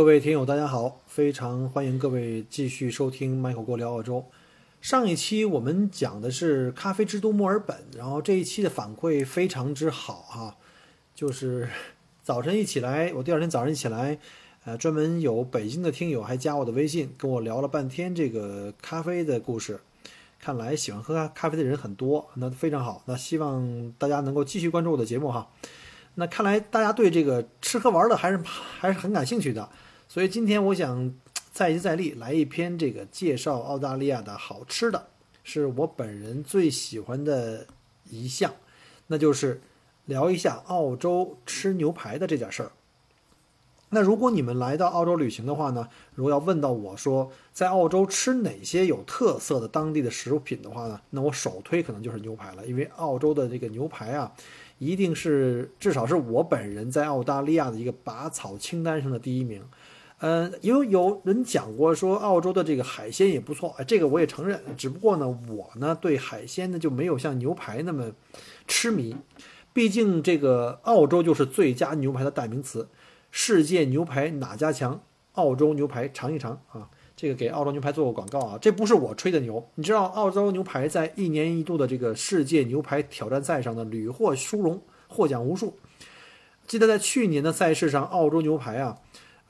各位听友，大家好，非常欢迎各位继续收听 Michael 过聊澳洲。上一期我们讲的是咖啡之都墨尔本，然后这一期的反馈非常之好哈，就是早晨一起来，我第二天早上一起来，呃，专门有北京的听友还加我的微信，跟我聊了半天这个咖啡的故事。看来喜欢喝咖啡的人很多，那非常好。那希望大家能够继续关注我的节目哈。那看来大家对这个吃喝玩乐还是还是很感兴趣的，所以今天我想再接再厉，来一篇这个介绍澳大利亚的好吃的，是我本人最喜欢的一项，那就是聊一下澳洲吃牛排的这件事儿。那如果你们来到澳洲旅行的话呢，如果要问到我说在澳洲吃哪些有特色的当地的食品的话呢，那我首推可能就是牛排了，因为澳洲的这个牛排啊。一定是至少是我本人在澳大利亚的一个拔草清单上的第一名，呃，有有人讲过说澳洲的这个海鲜也不错，哎，这个我也承认，只不过呢，我呢对海鲜呢就没有像牛排那么痴迷，毕竟这个澳洲就是最佳牛排的代名词，世界牛排哪家强？澳洲牛排尝一尝啊。这个给澳洲牛排做个广告啊，这不是我吹的牛。你知道澳洲牛排在一年一度的这个世界牛排挑战赛上呢屡获殊荣，获奖无数。记得在去年的赛事上，澳洲牛排啊，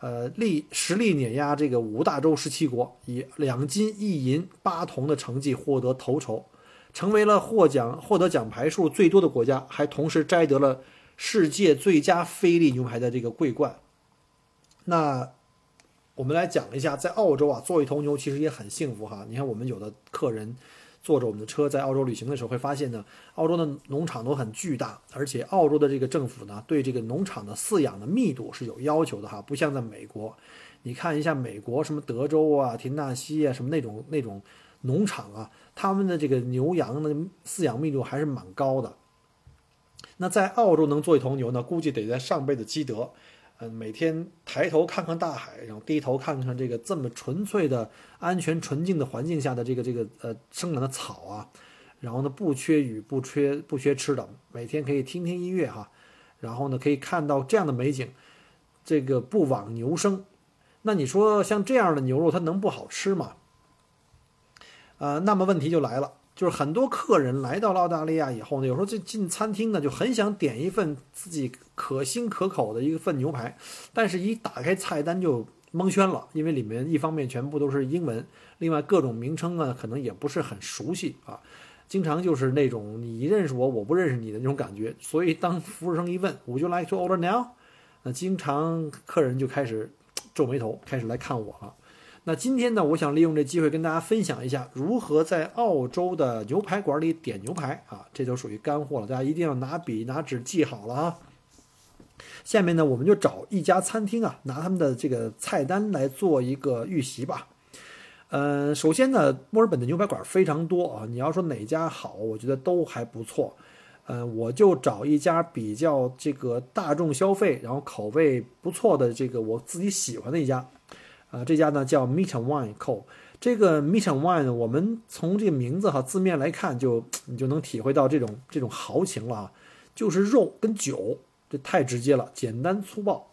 呃，力实力碾压这个五大洲十七国，以两金一银八铜的成绩获得头筹，成为了获奖获得奖牌数最多的国家，还同时摘得了世界最佳菲力牛排的这个桂冠。那。我们来讲一下，在澳洲啊，做一头牛其实也很幸福哈。你看，我们有的客人坐着我们的车在澳洲旅行的时候，会发现呢，澳洲的农场都很巨大，而且澳洲的这个政府呢，对这个农场的饲养的密度是有要求的哈，不像在美国。你看一下美国什么德州啊、田纳西啊什么那种那种农场啊，他们的这个牛羊的饲养密度还是蛮高的。那在澳洲能做一头牛呢，估计得在上辈子积德。嗯，每天抬头看看大海，然后低头看看这个这么纯粹的、安全纯净的环境下的这个这个呃生长的草啊，然后呢不缺雨不缺不缺吃的，每天可以听听音乐哈，然后呢可以看到这样的美景，这个不枉牛生。那你说像这样的牛肉它能不好吃吗？呃，那么问题就来了。就是很多客人来到了澳大利亚以后呢，有时候就进餐厅呢，就很想点一份自己可心可口的一份牛排，但是一打开菜单就蒙圈了，因为里面一方面全部都是英文，另外各种名称呢可能也不是很熟悉啊，经常就是那种你认识我，我不认识你的那种感觉。所以当服务生一问，Would you like to order now？那经常客人就开始皱眉头，开始来看我了。那今天呢，我想利用这机会跟大家分享一下如何在澳洲的牛排馆里点牛排啊，这就属于干货了，大家一定要拿笔拿纸记好了啊。下面呢，我们就找一家餐厅啊，拿他们的这个菜单来做一个预习吧。嗯，首先呢，墨尔本的牛排馆非常多啊，你要说哪家好，我觉得都还不错。嗯，我就找一家比较这个大众消费，然后口味不错的这个我自己喜欢的一家。啊，这家呢叫 Meat and Wine Co。这个 Meat and Wine，我们从这个名字哈字面来看，就你就能体会到这种这种豪情了啊，就是肉跟酒，这太直接了，简单粗暴。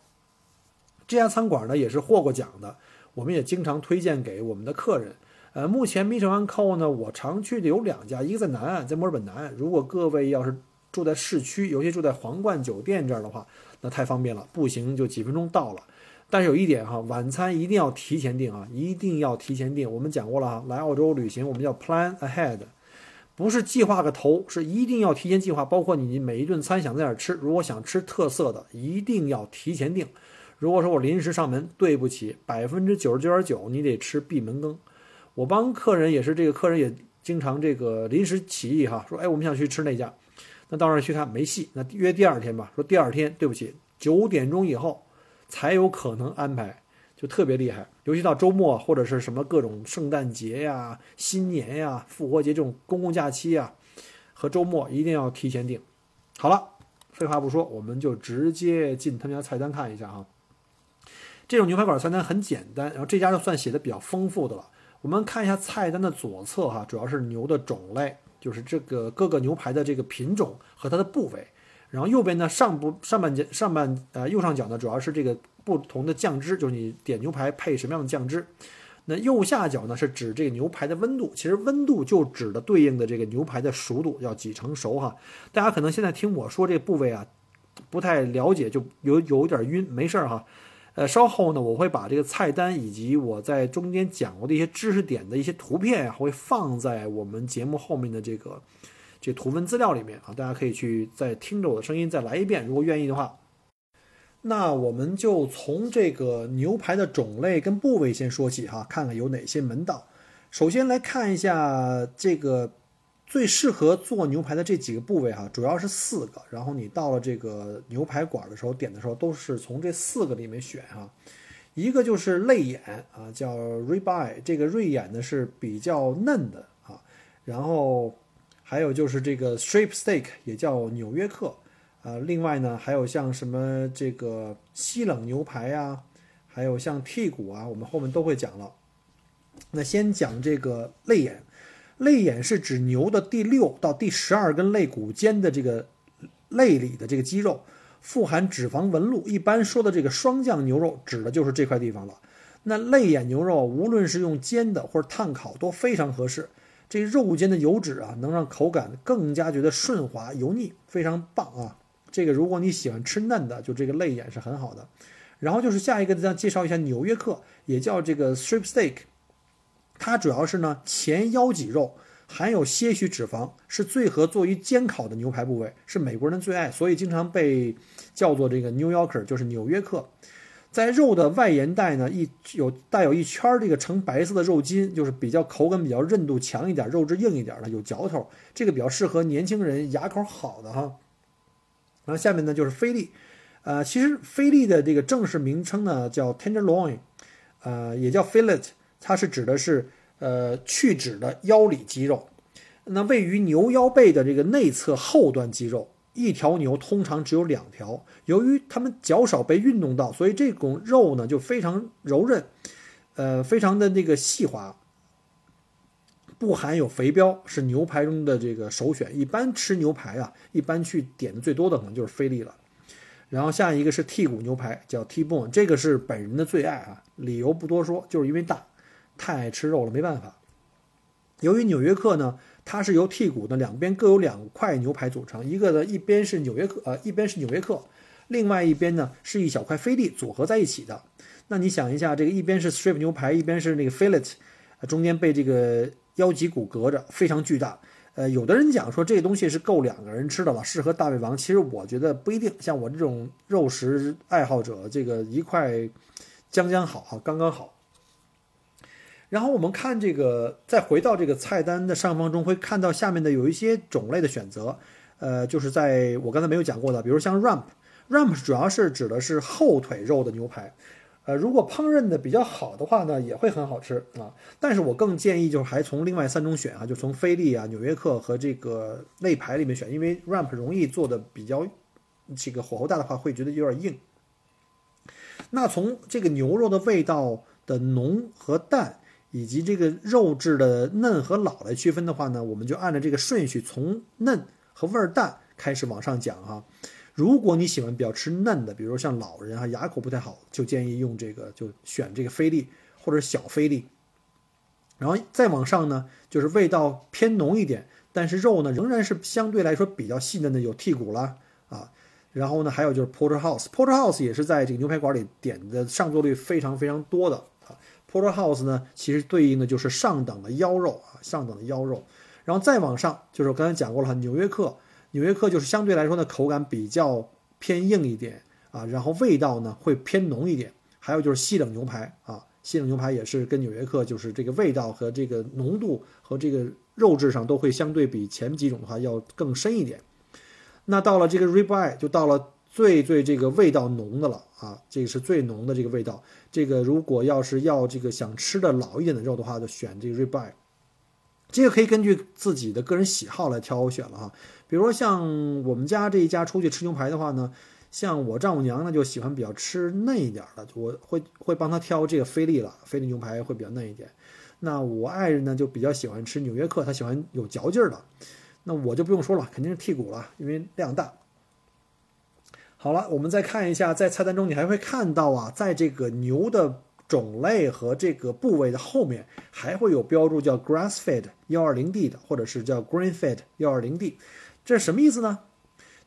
这家餐馆呢也是获过奖的，我们也经常推荐给我们的客人。呃，目前 Meat and Wine Co 呢，我常去的有两家，一个在南岸，在墨尔本南岸。如果各位要是住在市区，尤其住在皇冠酒店这儿的话，那太方便了，步行就几分钟到了。但是有一点哈，晚餐一定要提前订啊，一定要提前订。我们讲过了哈，来澳洲旅行我们叫 plan ahead，不是计划个头，是一定要提前计划。包括你每一顿餐想在哪儿吃，如果想吃特色的，一定要提前订。如果说我临时上门，对不起，百分之九十九点九你得吃闭门羹。我帮客人也是，这个客人也经常这个临时起意哈，说哎我们想去吃那家，那到那儿去看没戏，那约第二天吧。说第二天对不起，九点钟以后才有可能安排，就特别厉害。尤其到周末或者是什么各种圣诞节呀、新年呀、复活节这种公共假期呀和周末一定要提前订。好了，废话不说，我们就直接进他们家菜单看一下啊。这种牛排馆菜单很简单，然后这家就算写的比较丰富的了。我们看一下菜单的左侧哈，主要是牛的种类，就是这个各个牛排的这个品种和它的部位。然后右边呢上部上半截上半呃右上角呢主要是这个不同的酱汁，就是你点牛排配什么样的酱汁。那右下角呢是指这个牛排的温度，其实温度就指的对应的这个牛排的熟度要几成熟哈。大家可能现在听我说这个部位啊不太了解，就有有点晕，没事儿哈。呃，稍后呢，我会把这个菜单以及我在中间讲过的一些知识点的一些图片啊，会放在我们节目后面的这个这图文资料里面啊，大家可以去再听着我的声音再来一遍，如果愿意的话。那我们就从这个牛排的种类跟部位先说起哈，看看有哪些门道。首先来看一下这个。最适合做牛排的这几个部位哈，主要是四个。然后你到了这个牛排馆的时候点的时候，都是从这四个里面选哈。一个就是肋眼啊，叫 ribeye，这个锐眼呢是比较嫩的啊。然后还有就是这个 strip steak，也叫纽约客啊。另外呢，还有像什么这个西冷牛排呀，还有像剔骨啊，我们后面都会讲了。那先讲这个肋眼。肋眼是指牛的第六到第十二根肋骨间的这个肋里的这个肌肉，富含脂肪纹路。一般说的这个双酱牛肉，指的就是这块地方了。那肋眼牛肉无论是用煎的或者炭烤都非常合适。这肉间的油脂啊，能让口感更加觉得顺滑油腻，非常棒啊！这个如果你喜欢吃嫩的，就这个肋眼是很好的。然后就是下一个，再介绍一下纽约客，也叫这个 strip steak。它主要是呢前腰脊肉含有些许脂肪，是最合作于煎烤的牛排部位，是美国人的最爱，所以经常被叫做这个 New Yorker，就是纽约客。在肉的外沿带呢，一有带有一圈这个呈白色的肉筋，就是比较口感比较韧度强一点，肉质硬一点的，有嚼头，这个比较适合年轻人牙口好的哈。然后下面呢就是菲力，呃，其实菲力的这个正式名称呢叫 Tenderloin，呃，也叫 Fillet。它是指的是，呃，去脂的腰里肌肉。那位于牛腰背的这个内侧后端肌肉，一条牛通常只有两条。由于它们较少被运动到，所以这种肉呢就非常柔韧，呃，非常的那个细滑，不含有肥膘，是牛排中的这个首选。一般吃牛排啊，一般去点的最多的可能就是菲力了。然后下一个是剔骨牛排，叫 T-bone，这个是本人的最爱啊，理由不多说，就是因为大。太爱吃肉了，没办法。由于纽约客呢，它是由剔骨的两边各有两块牛排组成，一个呢一边是纽约客，呃，一边是纽约客，另外一边呢是一小块菲力组合在一起的。那你想一下，这个一边是 strip 牛排，一边是那个 fillet，中间被这个腰脊骨隔着，非常巨大。呃，有的人讲说这东西是够两个人吃的了，适合大胃王。其实我觉得不一定，像我这种肉食爱好者，这个一块将将好哈，刚刚好。然后我们看这个，再回到这个菜单的上方中，会看到下面的有一些种类的选择，呃，就是在我刚才没有讲过的，比如像 rump，rump 主要是指的是后腿肉的牛排，呃，如果烹饪的比较好的话呢，也会很好吃啊。但是我更建议就是还从另外三种选啊，就从菲力啊、纽约客和这个肋排里面选，因为 rump 容易做的比较这个火候大的话，会觉得有点硬。那从这个牛肉的味道的浓和淡。以及这个肉质的嫩和老来区分的话呢，我们就按照这个顺序从嫩和味儿淡开始往上讲哈。如果你喜欢比较吃嫩的，比如像老人啊牙口不太好，就建议用这个就选这个菲力或者小菲力。然后再往上呢，就是味道偏浓一点，但是肉呢仍然是相对来说比较细嫩的，有剔骨啦啊。然后呢，还有就是 porterhouse，porterhouse 也是在这个牛排馆里点的上座率非常非常多的。Porterhouse 呢，其实对应的就是上等的腰肉啊，上等的腰肉。然后再往上，就是我刚才讲过了哈，纽约客，纽约客就是相对来说呢，口感比较偏硬一点啊，然后味道呢会偏浓一点。还有就是西冷牛排啊，西冷牛排也是跟纽约客就是这个味道和这个浓度和这个肉质上都会相对比前几种的话要更深一点。那到了这个 ribeye 就到了最最这个味道浓的了啊，这个是最浓的这个味道。这个如果要是要这个想吃的老一点的肉的话，就选这个 ribeye。这个可以根据自己的个人喜好来挑选了哈。比如说像我们家这一家出去吃牛排的话呢，像我丈母娘呢就喜欢比较吃嫩一点的，我会会帮她挑这个菲力了，菲力牛排会比较嫩一点。那我爱人呢就比较喜欢吃纽约客，他喜欢有嚼劲儿的。那我就不用说了，肯定是剔骨了，因为量大。好了，我们再看一下，在菜单中你还会看到啊，在这个牛的种类和这个部位的后面，还会有标注叫 grass fed 幺二零 D 的，或者是叫 grain fed 幺二零 D，这是什么意思呢？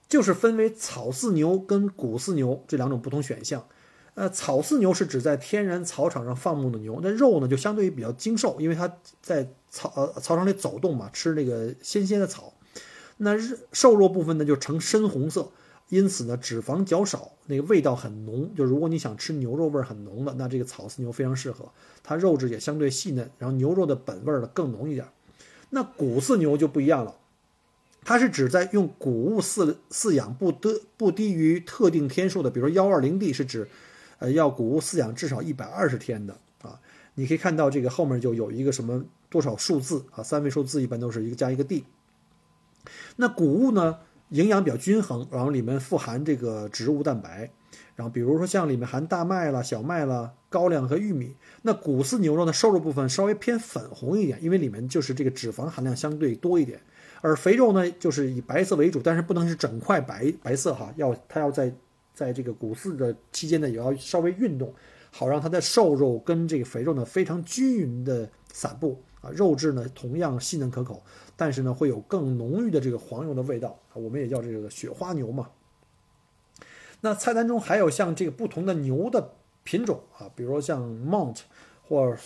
就是分为草饲牛跟谷饲牛这两种不同选项。呃，草饲牛是指在天然草场上放牧的牛，那肉呢就相对于比较精瘦，因为它在草呃草场里走动嘛，吃那个鲜鲜的草。那瘦肉部分呢就呈深红色，因此呢脂肪较少，那个味道很浓。就如果你想吃牛肉味很浓的，那这个草饲牛非常适合，它肉质也相对细嫩，然后牛肉的本味儿呢更浓一点。那谷饲牛就不一样了，它是指在用谷物饲饲养不得不低于特定天数的，比如说幺二零 D 是指。呃，要谷物饲养至少一百二十天的啊，你可以看到这个后面就有一个什么多少数字啊，三位数字一般都是一个加一个 D。那谷物呢，营养比较均衡，然后里面富含这个植物蛋白，然后比如说像里面含大麦了、小麦了、高粱和玉米。那谷饲牛肉的瘦肉部分稍微偏粉红一点，因为里面就是这个脂肪含量相对多一点，而肥肉呢就是以白色为主，但是不能是整块白白色哈，要它要在。在这个谷饲的期间呢，也要稍微运动，好让它的瘦肉跟这个肥肉呢非常均匀的散布啊，肉质呢同样细嫩可口，但是呢会有更浓郁的这个黄油的味道，我们也叫这个雪花牛嘛。那菜单中还有像这个不同的牛的品种啊，比如说像 Mont 或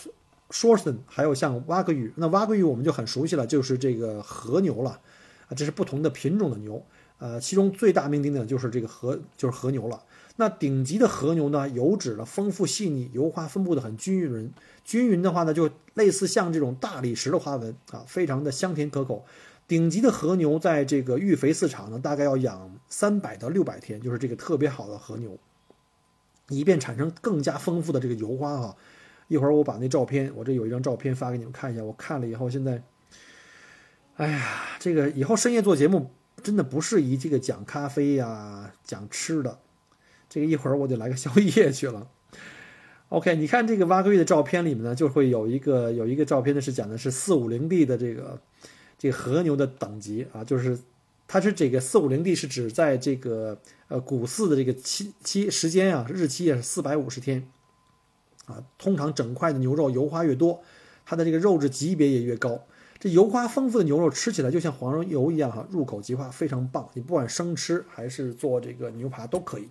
Shorten，还有像挖格语。那挖格语我们就很熟悉了，就是这个和牛了啊，这是不同的品种的牛。呃，其中最大名鼎鼎的就是这个和就是和牛了。那顶级的和牛呢，油脂呢丰富细腻，油花分布的很均匀。均匀的话呢，就类似像这种大理石的花纹啊，非常的香甜可口。顶级的和牛在这个育肥饲场呢，大概要养三百到六百天，就是这个特别好的和牛，以便产生更加丰富的这个油花啊。一会儿我把那照片，我这有一张照片发给你们看一下。我看了以后，现在，哎呀，这个以后深夜做节目。真的不适宜这个讲咖啡呀，讲吃的，这个一会儿我得来个 宵夜去了。OK，你看这个挖龟的照片里面呢，就会有一个有一个照片呢是讲的是四五零 D 的这个这和牛的等级啊，就是它是这个四五零 D 是指在这个呃谷饲的这个期期时间啊，日期也是四百五十天啊，通常整块的牛肉油花越多，它的这个肉质级别也越高。这油花丰富的牛肉吃起来就像黄油一样哈，入口即化，非常棒。你不管生吃还是做这个牛扒都可以。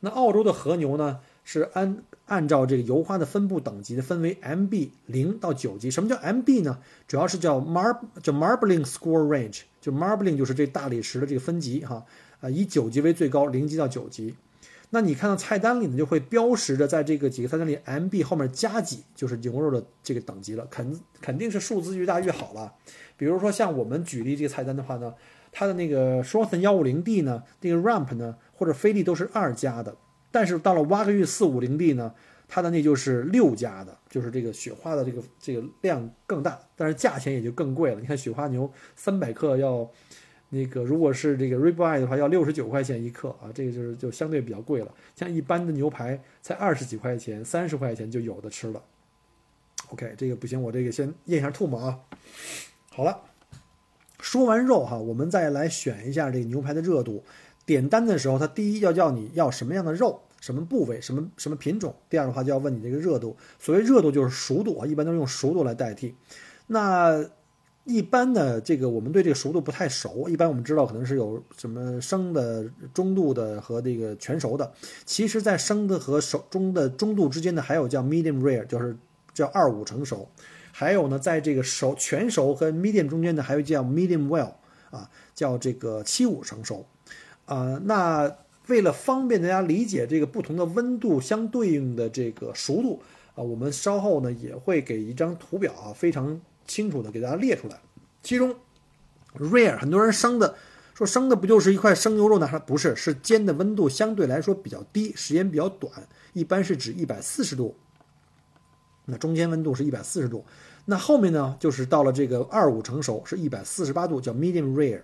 那澳洲的和牛呢，是按按照这个油花的分布等级的，分为 MB 零到九级。什么叫 MB 呢？主要是叫 Mar 叫 Marbling Score Range，就 Marbling 就是这大理石的这个分级哈，啊以九级为最高，零级到九级。那你看到菜单里呢，就会标识着在这个几个菜单里，MB 后面加几就是牛肉的这个等级了，肯肯定是数字越大越好了。比如说像我们举例这个菜单的话呢，它的那个 Shorten 幺五零 D 呢，那个 Ramp 呢或者菲力都是二加的，但是到了挖个玉四五零 D 呢，它的那就是六加的，就是这个雪花的这个这个量更大，但是价钱也就更贵了。你看雪花牛三百克要。那个如果是这个 ribeye 的话，要六十九块钱一克啊，这个就是就相对比较贵了。像一般的牛排才二十几块钱、三十块钱就有的吃了。OK，这个不行，我这个先咽一下唾沫啊。好了，说完肉哈，我们再来选一下这个牛排的热度。点单的时候，它第一要叫你要什么样的肉、什么部位、什么什么品种。第二的话就要问你这个热度。所谓热度就是熟度啊，一般都是用熟度来代替。那一般的这个我们对这个熟度不太熟，一般我们知道可能是有什么生的、中度的和这个全熟的。其实，在生的和熟中的中度之间呢，还有叫 medium rare，就是叫二五成熟。还有呢，在这个熟全熟和 medium 中间呢，还有叫 medium well，啊，叫这个七五成熟。啊，那为了方便大家理解这个不同的温度相对应的这个熟度。啊，我们稍后呢也会给一张图表啊，非常清楚的给大家列出来。其中，rare 很多人生的说生的不就是一块生牛肉呢？还不是，是煎的温度相对来说比较低，时间比较短，一般是指一百四十度。那中间温度是一百四十度，那后面呢就是到了这个二五成熟是一百四十八度，叫 medium rare。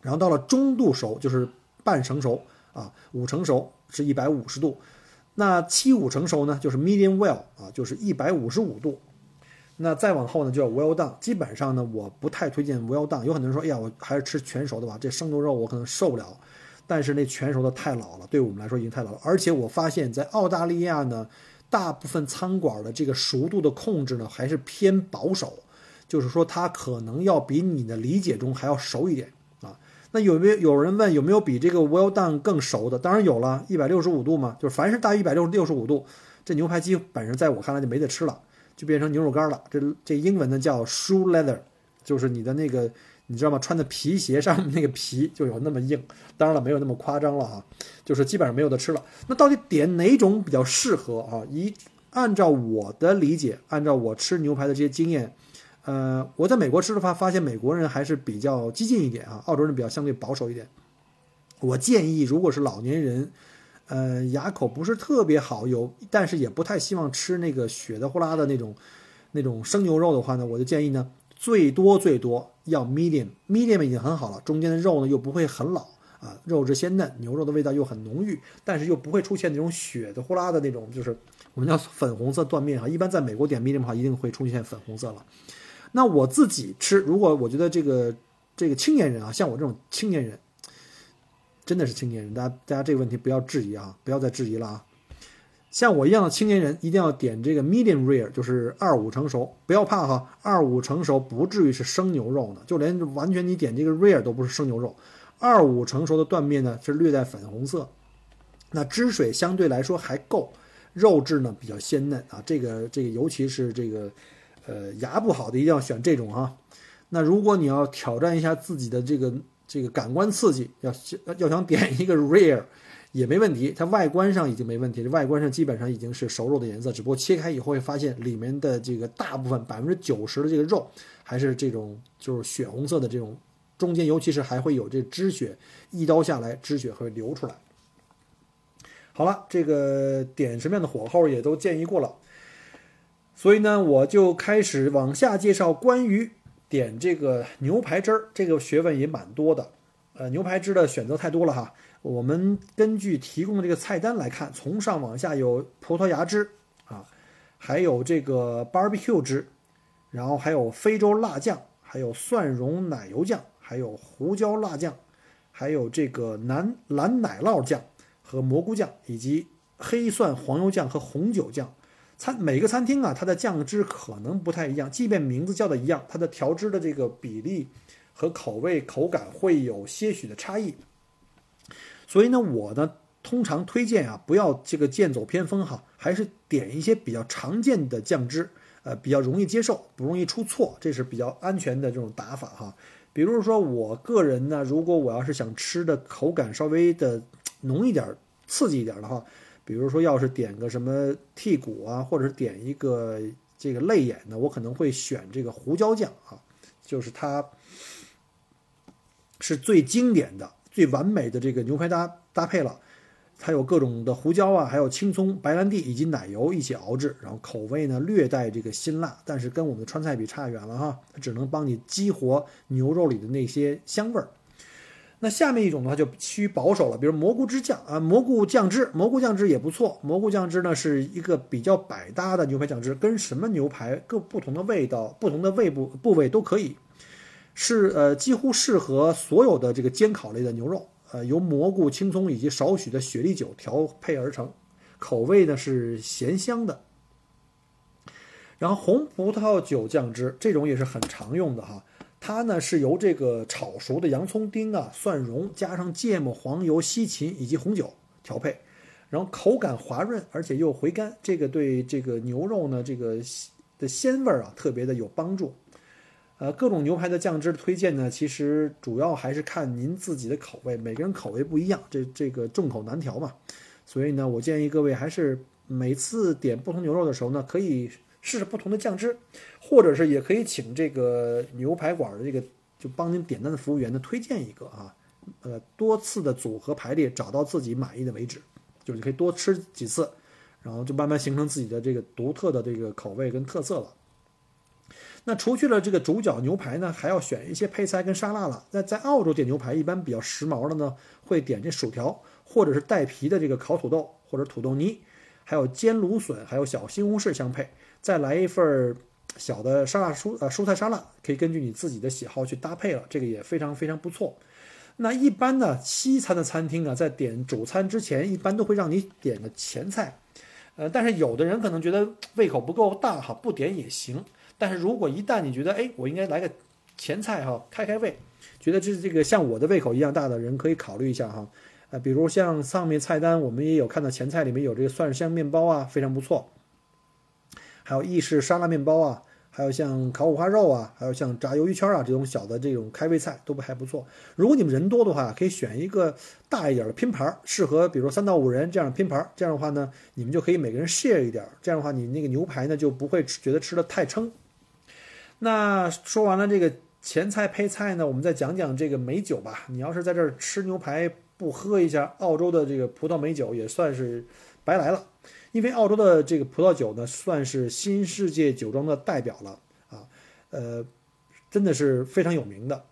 然后到了中度熟就是半成熟啊，五成熟是一百五十度。那七五成熟呢，就是 medium well 啊，就是一百五十五度。那再往后呢，就叫 well done。基本上呢，我不太推荐 well done。有很多人说，哎呀，我还是吃全熟的吧，这生牛肉我可能受不了。但是那全熟的太老了，对我们来说已经太老了。而且我发现，在澳大利亚呢，大部分餐馆的这个熟度的控制呢，还是偏保守，就是说它可能要比你的理解中还要熟一点。那有没有有人问有没有比这个 well done 更熟的？当然有了，一百六十五度嘛，就是凡是大于一百六六十五度，这牛排基本上在我看来就没得吃了，就变成牛肉干了。这这英文呢叫 shoe leather，就是你的那个你知道吗？穿的皮鞋上面那个皮就有那么硬。当然了，没有那么夸张了哈，就是基本上没有得吃了。那到底点哪种比较适合啊？一按照我的理解，按照我吃牛排的这些经验。呃，我在美国吃的话，发现美国人还是比较激进一点啊，澳洲人比较相对保守一点。我建议，如果是老年人，呃，牙口不是特别好，有但是也不太希望吃那个血的呼啦的那种那种生牛肉的话呢，我就建议呢，最多最多要 medium，medium 已经很好了，中间的肉呢又不会很老啊，肉质鲜嫩，牛肉的味道又很浓郁，但是又不会出现那种血的呼啦的那种，就是我们叫粉红色断面哈。一般在美国点 medium 的话，一定会出现粉红色了。那我自己吃，如果我觉得这个这个青年人啊，像我这种青年人，真的是青年人，大家大家这个问题不要质疑啊，不要再质疑了啊。像我一样的青年人，一定要点这个 medium rare，就是二五成熟，不要怕哈，二五成熟不至于是生牛肉呢，就连完全你点这个 rare 都不是生牛肉，二五成熟的断面呢是略带粉红色，那汁水相对来说还够，肉质呢比较鲜嫩啊，这个这个尤其是这个。呃，牙不好的一定要选这种哈。那如果你要挑战一下自己的这个这个感官刺激，要要想点一个 rare 也没问题。它外观上已经没问题，外观上基本上已经是熟肉的颜色，只不过切开以后会发现里面的这个大部分百分之九十的这个肉还是这种就是血红色的这种，中间尤其是还会有这汁血，一刀下来汁血会流出来。好了，这个点什么样的火候也都建议过了。所以呢，我就开始往下介绍关于点这个牛排汁儿，这个学问也蛮多的。呃，牛排汁的选择太多了哈。我们根据提供的这个菜单来看，从上往下有葡萄牙汁啊，还有这个 barbecue 汁，然后还有非洲辣酱，还有蒜蓉奶油酱，还有胡椒辣酱，还有这个南蓝奶酪酱和蘑菇酱，以及黑蒜黄油酱和红酒酱。餐每个餐厅啊，它的酱汁可能不太一样，即便名字叫的一样，它的调汁的这个比例和口味口感会有些许的差异。所以呢，我呢通常推荐啊，不要这个剑走偏锋哈，还是点一些比较常见的酱汁，呃，比较容易接受，不容易出错，这是比较安全的这种打法哈。比如说我个人呢，如果我要是想吃的口感稍微的浓一点、刺激一点的话。比如说，要是点个什么剔骨啊，或者是点一个这个泪眼呢，我可能会选这个胡椒酱啊，就是它是最经典的、最完美的这个牛排搭搭配了。它有各种的胡椒啊，还有青葱、白兰地以及奶油一起熬制，然后口味呢略带这个辛辣，但是跟我们的川菜比差远了哈，它只能帮你激活牛肉里的那些香味儿。那下面一种的话就趋于保守了，比如蘑菇汁酱啊，蘑菇酱汁，蘑菇酱汁也不错。蘑菇酱汁呢是一个比较百搭的牛排酱汁，跟什么牛排各不同的味道、不同的胃部部位都可以，是呃几乎适合所有的这个煎烤类的牛肉。呃，由蘑菇、青葱以及少许的雪莉酒调配而成，口味呢是咸香的。然后红葡萄酒酱汁这种也是很常用的哈。它呢是由这个炒熟的洋葱丁啊、蒜蓉加上芥末、黄油、西芹以及红酒调配，然后口感滑润，而且又回甘，这个对这个牛肉呢这个的鲜味啊特别的有帮助。呃，各种牛排的酱汁的推荐呢，其实主要还是看您自己的口味，每个人口味不一样，这这个众口难调嘛。所以呢，我建议各位还是每次点不同牛肉的时候呢，可以试试不同的酱汁，或者是也可以请这个牛排馆的这个就帮您点单的服务员呢推荐一个啊，呃，多次的组合排列，找到自己满意的为止，就是你可以多吃几次，然后就慢慢形成自己的这个独特的这个口味跟特色了。那除去了这个主角牛排呢，还要选一些配菜跟沙拉了。那在澳洲点牛排一般比较时髦的呢，会点这薯条，或者是带皮的这个烤土豆或者土豆泥，还有煎芦笋，还有小西红柿相配，再来一份小的沙拉蔬呃蔬菜沙拉，可以根据你自己的喜好去搭配了，这个也非常非常不错。那一般呢，西餐的餐厅啊，在点主餐之前，一般都会让你点个前菜，呃，但是有的人可能觉得胃口不够大哈，不点也行。但是如果一旦你觉得，哎，我应该来个前菜哈，开开胃，觉得这这个像我的胃口一样大的人，可以考虑一下哈。呃，比如像上面菜单，我们也有看到前菜里面有这个蒜香面包啊，非常不错。还有意式沙拉面包啊，还有像烤五花肉啊，还有像炸鱿鱼圈啊这种小的这种开胃菜都不还不错。如果你们人多的话，可以选一个大一点的拼盘，适合比如三到五人这样的拼盘。这样的话呢，你们就可以每个人 share 一点，这样的话你那个牛排呢就不会觉得吃的太撑。那说完了这个前菜配菜呢，我们再讲讲这个美酒吧。你要是在这儿吃牛排不喝一下澳洲的这个葡萄美酒，也算是白来了。因为澳洲的这个葡萄酒呢，算是新世界酒庄的代表了啊，呃，真的是非常有名的。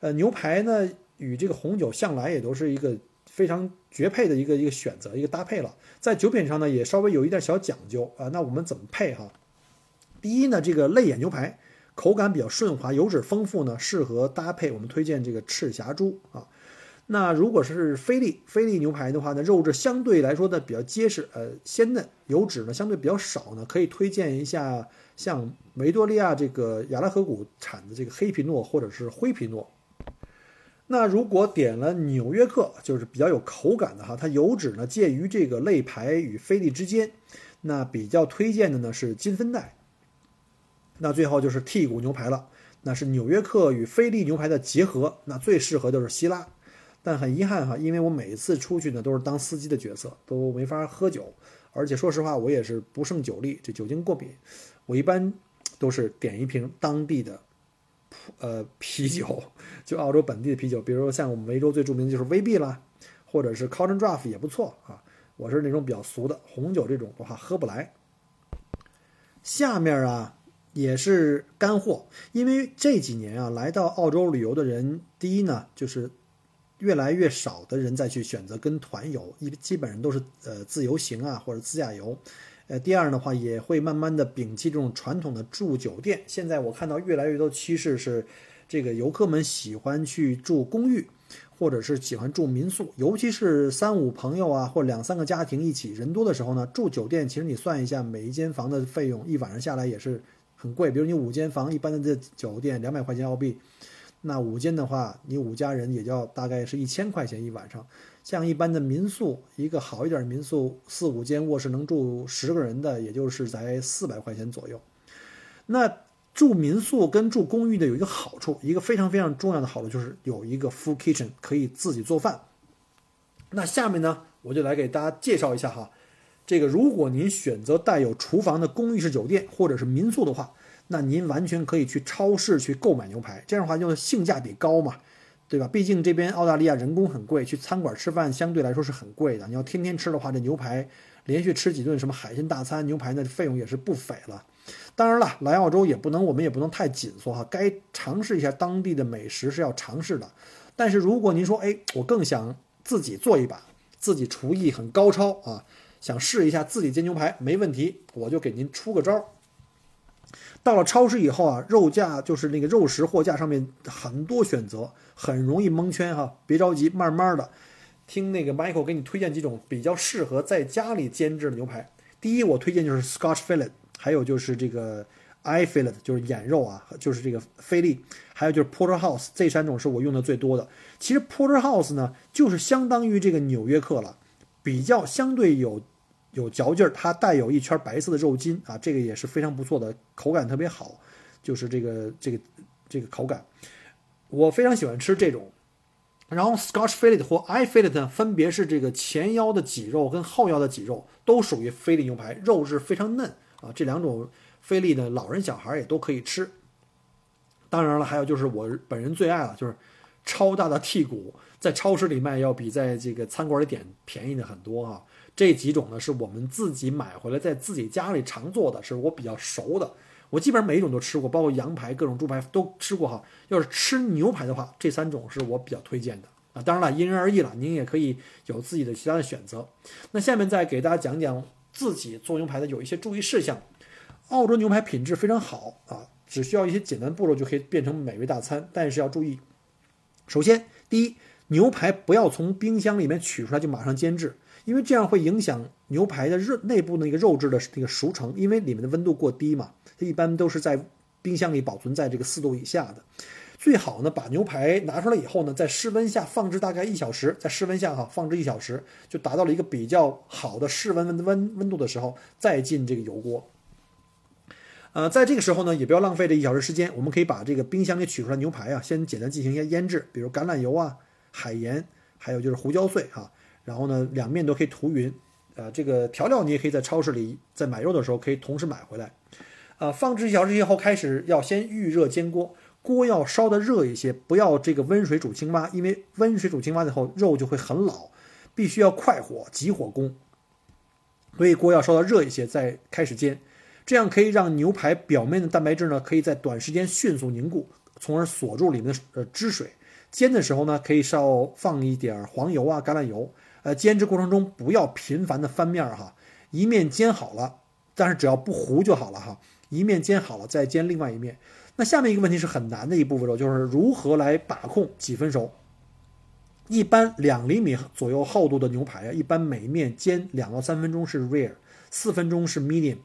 呃，牛排呢与这个红酒向来也都是一个非常绝配的一个一个选择一个搭配了。在酒品上呢，也稍微有一点小讲究啊。那我们怎么配哈？第一呢，这个泪眼牛排。口感比较顺滑，油脂丰富呢，适合搭配我们推荐这个赤霞珠啊。那如果是菲力菲力牛排的话呢，肉质相对来说呢比较结实，呃鲜嫩，油脂呢相对比较少呢，可以推荐一下像维多利亚这个亚拉河谷产的这个黑皮诺或者是灰皮诺。那如果点了纽约客，就是比较有口感的哈，它油脂呢介于这个肋排与菲力之间，那比较推荐的呢是金分带。那最后就是剔骨牛排了，那是纽约客与菲力牛排的结合，那最适合就是希拉。但很遗憾哈，因为我每次出去呢都是当司机的角色，都没法喝酒，而且说实话我也是不胜酒力，这酒精过敏。我一般都是点一瓶当地的，呃啤酒，就澳洲本地的啤酒，比如说像我们维州最著名的就是 VB 啦，或者是 Cotton Draft 也不错啊。我是那种比较俗的红酒，这种的话喝不来。下面啊。也是干货，因为这几年啊，来到澳洲旅游的人，第一呢，就是越来越少的人再去选择跟团游，一基本上都是呃自由行啊或者自驾游，呃，第二的话也会慢慢的摒弃这种传统的住酒店。现在我看到越来越多趋势是，这个游客们喜欢去住公寓，或者是喜欢住民宿，尤其是三五朋友啊或两三个家庭一起人多的时候呢，住酒店其实你算一下每一间房的费用，一晚上下来也是。很贵，比如你五间房，一般的这酒店两百块钱澳币，那五间的话，你五家人也就要大概是一千块钱一晚上。像一般的民宿，一个好一点的民宿，四五间卧室能住十个人的，也就是在四百块钱左右。那住民宿跟住公寓的有一个好处，一个非常非常重要的好处就是有一个 full kitchen 可以自己做饭。那下面呢，我就来给大家介绍一下哈。这个，如果您选择带有厨房的公寓式酒店或者是民宿的话，那您完全可以去超市去购买牛排，这样的话就性价比高嘛，对吧？毕竟这边澳大利亚人工很贵，去餐馆吃饭相对来说是很贵的。你要天天吃的话，这牛排连续吃几顿什么海鲜大餐，牛排那费用也是不菲了。当然了，来澳洲也不能，我们也不能太紧缩哈，该尝试一下当地的美食是要尝试的。但是如果您说，哎，我更想自己做一把，自己厨艺很高超啊。想试一下自己煎牛排没问题，我就给您出个招。到了超市以后啊，肉架就是那个肉食货架上面很多选择，很容易蒙圈哈。别着急，慢慢的听那个 Michael 给你推荐几种比较适合在家里煎制的牛排。第一，我推荐就是 Scotch Fillet，还有就是这个 Eye Fillet，就是眼肉啊，就是这个菲力，还有就是 Porterhouse，这三种是我用的最多的。其实 Porterhouse 呢，就是相当于这个纽约客了。比较相对有有嚼劲儿，它带有一圈白色的肉筋啊，这个也是非常不错的，口感特别好，就是这个这个这个口感，我非常喜欢吃这种。然后 Scotch fillet 或 I fillet 呢，分别是这个前腰的脊肉跟后腰的脊肉，都属于菲力牛排，肉质非常嫩啊。这两种菲力呢，老人小孩也都可以吃。当然了，还有就是我本人最爱了，就是超大的剔骨，在超市里卖要比在这个餐馆里点便宜的很多啊。这几种呢是我们自己买回来在自己家里常做的，是我比较熟的。我基本上每一种都吃过，包括羊排、各种猪排都吃过哈。要是吃牛排的话，这三种是我比较推荐的啊。当然了，因人而异了，您也可以有自己的其他的选择。那下面再给大家讲讲自己做牛排的有一些注意事项。澳洲牛排品质非常好啊，只需要一些简单步骤就可以变成美味大餐，但是要注意。首先，第一，牛排不要从冰箱里面取出来就马上煎制。因为这样会影响牛排的肉内部那个肉质的那个熟成，因为里面的温度过低嘛，它一般都是在冰箱里保存在这个四度以下的。最好呢，把牛排拿出来以后呢，在室温下放置大概一小时，在室温下哈放置一小时，就达到了一个比较好的室温温温温度的时候，再进这个油锅。呃，在这个时候呢，也不要浪费这一小时时间，我们可以把这个冰箱里取出来牛排啊，先简单进行一下腌制，比如橄榄油啊、海盐，还有就是胡椒碎哈。然后呢，两面都可以涂匀，呃，这个调料你也可以在超市里在买肉的时候可以同时买回来，呃，放置一小时以后开始要先预热煎锅，锅要烧的热一些，不要这个温水煮青蛙，因为温水煮青蛙以后肉就会很老，必须要快火急火攻，所以锅要烧的热一些再开始煎，这样可以让牛排表面的蛋白质呢可以在短时间迅速凝固，从而锁住里面的呃汁水。煎的时候呢，可以稍放一点黄油啊、橄榄油。呃，煎制过程中不要频繁的翻面儿哈，一面煎好了，但是只要不糊就好了哈。一面煎好了再煎另外一面。那下面一个问题是很难的一步骤，就是如何来把控几分熟。一般两厘米左右厚度的牛排啊，一般每面煎两到三分钟是 rare，四分钟是 medium，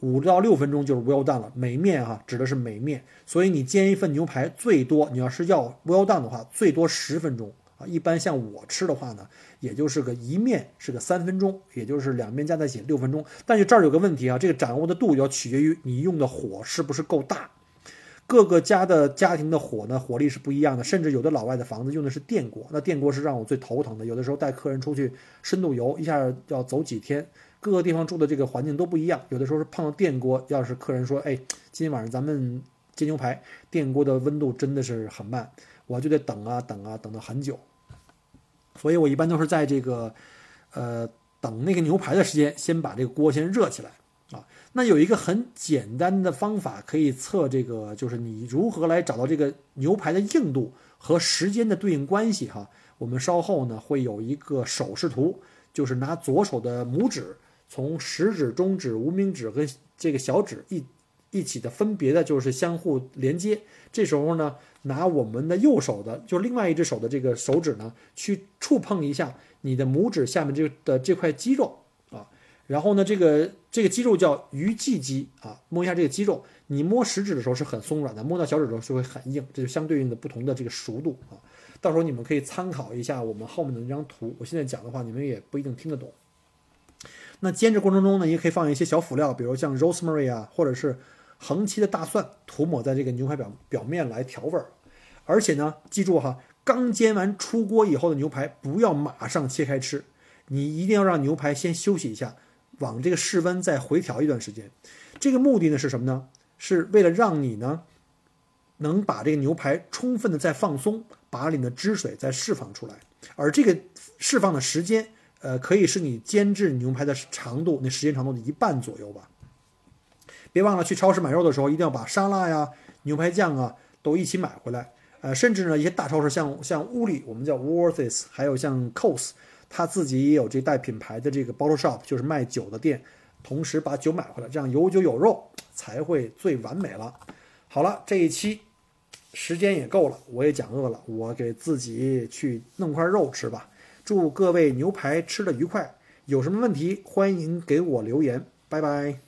五到六分钟就是 well done 了。每面哈指的是每面，所以你煎一份牛排最多，你要是要 well done 的话，最多十分钟。啊，一般像我吃的话呢，也就是个一面是个三分钟，也就是两面加在一起六分钟。但是这儿有个问题啊，这个掌握的度要取决于你用的火是不是够大。各个家的家庭的火呢，火力是不一样的，甚至有的老外的房子用的是电锅，那电锅是让我最头疼的。有的时候带客人出去深度游，一下要走几天，各个地方住的这个环境都不一样，有的时候是碰到电锅，要是客人说，哎，今天晚上咱们煎牛排，电锅的温度真的是很慢。我就得等啊等啊等到很久，所以我一般都是在这个，呃，等那个牛排的时间，先把这个锅先热起来啊。那有一个很简单的方法可以测这个，就是你如何来找到这个牛排的硬度和时间的对应关系哈。我们稍后呢会有一个手势图，就是拿左手的拇指从食指、中指、无名指跟这个小指一一起的分别的，就是相互连接。这时候呢。拿我们的右手的，就另外一只手的这个手指呢，去触碰一下你的拇指下面这的这块肌肉啊，然后呢，这个这个肌肉叫鱼际肌啊，摸一下这个肌肉，你摸食指的时候是很松软的，摸到小指的时候就会很硬，这就相对应的不同的这个熟度啊。到时候你们可以参考一下我们后面的那张图，我现在讲的话你们也不一定听得懂。那煎制过程中呢，也可以放一些小辅料，比如像 rosemary 啊，或者是。横切的大蒜涂抹在这个牛排表表面来调味儿，而且呢，记住哈，刚煎完出锅以后的牛排不要马上切开吃，你一定要让牛排先休息一下，往这个室温再回调一段时间。这个目的呢是什么呢？是为了让你呢能把这个牛排充分的再放松，把里面的汁水再释放出来。而这个释放的时间，呃，可以是你煎制牛排的长度那时间长度的一半左右吧。别忘了去超市买肉的时候，一定要把沙拉呀、牛排酱啊都一起买回来。呃，甚至呢，一些大超市像像乌里，我们叫 Worths，还有像 Cos，他自己也有这带品牌的这个 bottle shop，就是卖酒的店，同时把酒买回来，这样有酒有肉才会最完美了。好了，这一期时间也够了，我也讲饿了，我给自己去弄块肉吃吧。祝各位牛排吃的愉快，有什么问题欢迎给我留言，拜拜。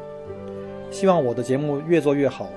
希望我的节目越做越好。